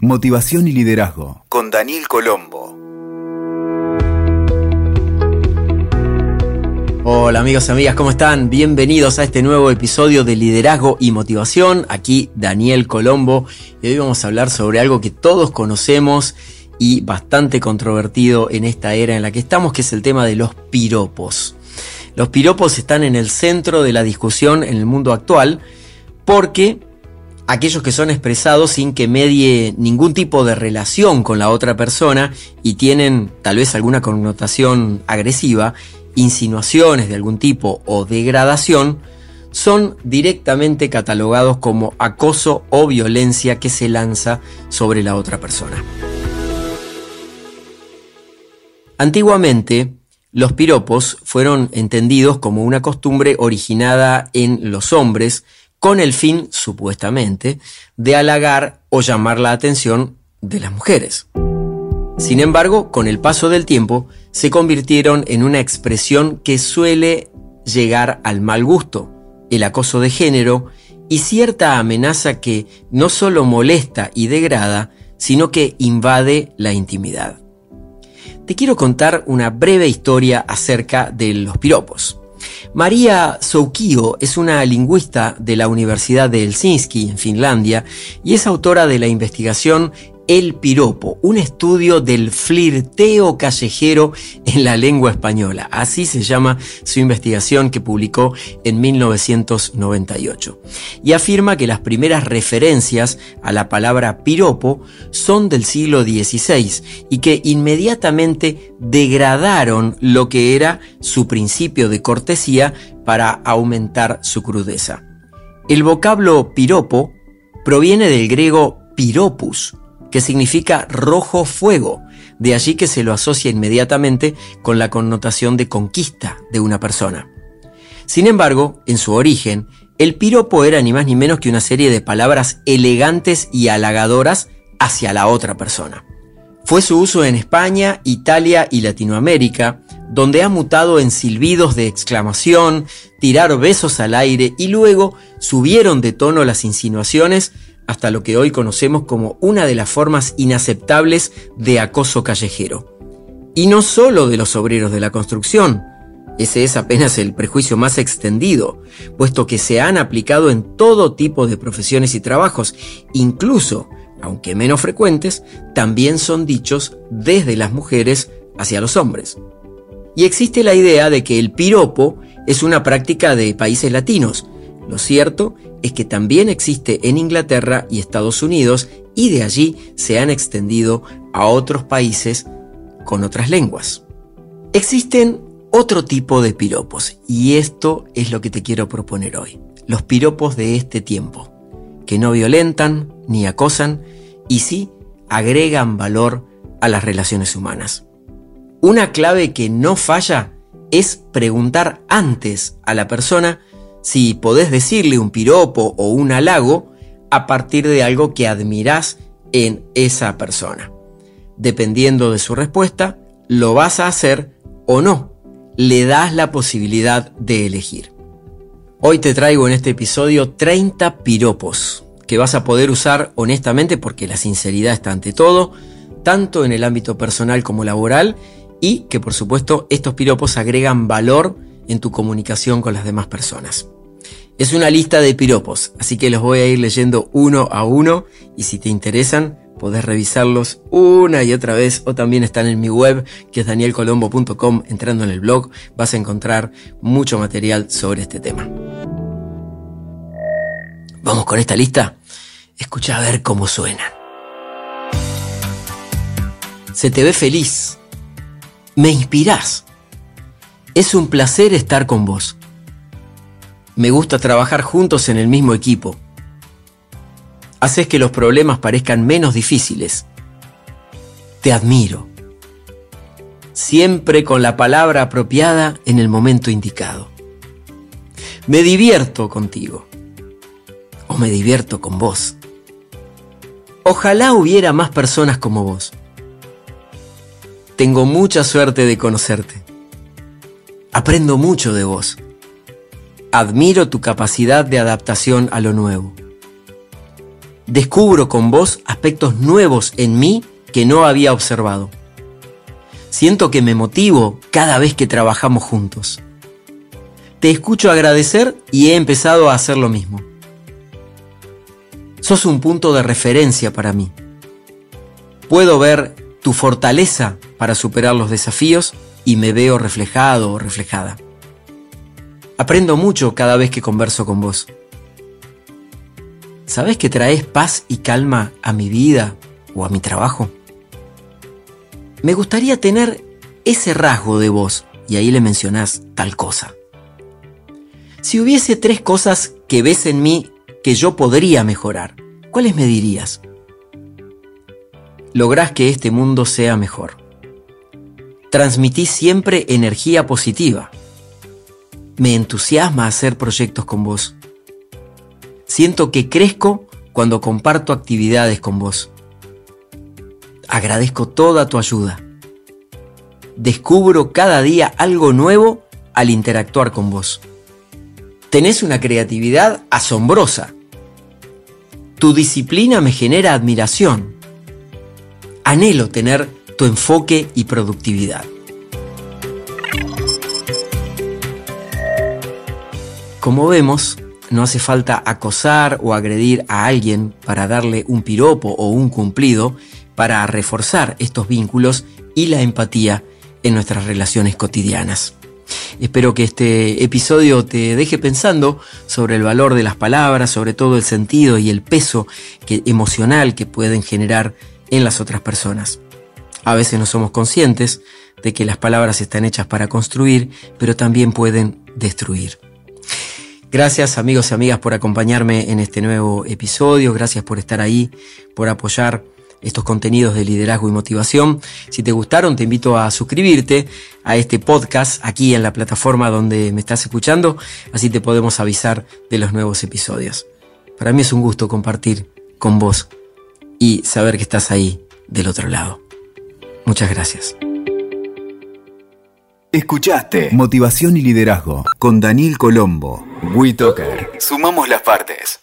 Motivación y liderazgo con Daniel Colombo. Hola amigos y amigas, ¿cómo están? Bienvenidos a este nuevo episodio de Liderazgo y Motivación. Aquí Daniel Colombo y hoy vamos a hablar sobre algo que todos conocemos y bastante controvertido en esta era en la que estamos, que es el tema de los piropos. Los piropos están en el centro de la discusión en el mundo actual porque aquellos que son expresados sin que medie ningún tipo de relación con la otra persona y tienen tal vez alguna connotación agresiva, insinuaciones de algún tipo o degradación, son directamente catalogados como acoso o violencia que se lanza sobre la otra persona. Antiguamente, los piropos fueron entendidos como una costumbre originada en los hombres con el fin, supuestamente, de halagar o llamar la atención de las mujeres. Sin embargo, con el paso del tiempo, se convirtieron en una expresión que suele llegar al mal gusto, el acoso de género y cierta amenaza que no solo molesta y degrada, sino que invade la intimidad. Te quiero contar una breve historia acerca de los piropos. María Soukio es una lingüista de la Universidad de Helsinki, en Finlandia, y es autora de la investigación el piropo, un estudio del flirteo callejero en la lengua española. Así se llama su investigación que publicó en 1998. Y afirma que las primeras referencias a la palabra piropo son del siglo XVI y que inmediatamente degradaron lo que era su principio de cortesía para aumentar su crudeza. El vocablo piropo proviene del griego piropus, que significa rojo fuego, de allí que se lo asocia inmediatamente con la connotación de conquista de una persona. Sin embargo, en su origen, el piropo era ni más ni menos que una serie de palabras elegantes y halagadoras hacia la otra persona. Fue su uso en España, Italia y Latinoamérica, donde ha mutado en silbidos de exclamación, tirar besos al aire y luego subieron de tono las insinuaciones hasta lo que hoy conocemos como una de las formas inaceptables de acoso callejero. Y no solo de los obreros de la construcción, ese es apenas el prejuicio más extendido, puesto que se han aplicado en todo tipo de profesiones y trabajos, incluso, aunque menos frecuentes, también son dichos desde las mujeres hacia los hombres. Y existe la idea de que el piropo es una práctica de países latinos. Lo cierto es que también existe en Inglaterra y Estados Unidos y de allí se han extendido a otros países con otras lenguas. Existen otro tipo de piropos y esto es lo que te quiero proponer hoy. Los piropos de este tiempo, que no violentan ni acosan y sí agregan valor a las relaciones humanas. Una clave que no falla es preguntar antes a la persona si podés decirle un piropo o un halago a partir de algo que admirás en esa persona. Dependiendo de su respuesta, lo vas a hacer o no. Le das la posibilidad de elegir. Hoy te traigo en este episodio 30 piropos que vas a poder usar honestamente porque la sinceridad está ante todo, tanto en el ámbito personal como laboral, y que por supuesto estos piropos agregan valor en tu comunicación con las demás personas. Es una lista de piropos, así que los voy a ir leyendo uno a uno y si te interesan podés revisarlos una y otra vez o también están en mi web que es danielcolombo.com. Entrando en el blog vas a encontrar mucho material sobre este tema. Vamos con esta lista. Escucha a ver cómo suena. Se te ve feliz. Me inspirás. Es un placer estar con vos. Me gusta trabajar juntos en el mismo equipo. Haces que los problemas parezcan menos difíciles. Te admiro. Siempre con la palabra apropiada en el momento indicado. Me divierto contigo. O me divierto con vos. Ojalá hubiera más personas como vos. Tengo mucha suerte de conocerte. Aprendo mucho de vos. Admiro tu capacidad de adaptación a lo nuevo. Descubro con vos aspectos nuevos en mí que no había observado. Siento que me motivo cada vez que trabajamos juntos. Te escucho agradecer y he empezado a hacer lo mismo. Sos un punto de referencia para mí. Puedo ver tu fortaleza para superar los desafíos y me veo reflejado o reflejada. Aprendo mucho cada vez que converso con vos. ¿Sabes que traes paz y calma a mi vida o a mi trabajo? Me gustaría tener ese rasgo de vos y ahí le mencionás tal cosa. Si hubiese tres cosas que ves en mí que yo podría mejorar, ¿cuáles me dirías? Lográs que este mundo sea mejor. Transmitís siempre energía positiva. Me entusiasma hacer proyectos con vos. Siento que crezco cuando comparto actividades con vos. Agradezco toda tu ayuda. Descubro cada día algo nuevo al interactuar con vos tenés una creatividad asombrosa. Tu disciplina me genera admiración. Anhelo tener tu enfoque y productividad. Como vemos, no hace falta acosar o agredir a alguien para darle un piropo o un cumplido para reforzar estos vínculos y la empatía en nuestras relaciones cotidianas. Espero que este episodio te deje pensando sobre el valor de las palabras, sobre todo el sentido y el peso emocional que pueden generar en las otras personas. A veces no somos conscientes de que las palabras están hechas para construir, pero también pueden destruir. Gracias amigos y amigas por acompañarme en este nuevo episodio, gracias por estar ahí, por apoyar estos contenidos de liderazgo y motivación. Si te gustaron, te invito a suscribirte a este podcast aquí en la plataforma donde me estás escuchando, así te podemos avisar de los nuevos episodios. Para mí es un gusto compartir con vos y saber que estás ahí del otro lado. Muchas gracias. Escuchaste Motivación y Liderazgo con Daniel Colombo. WeToker. Sumamos las partes.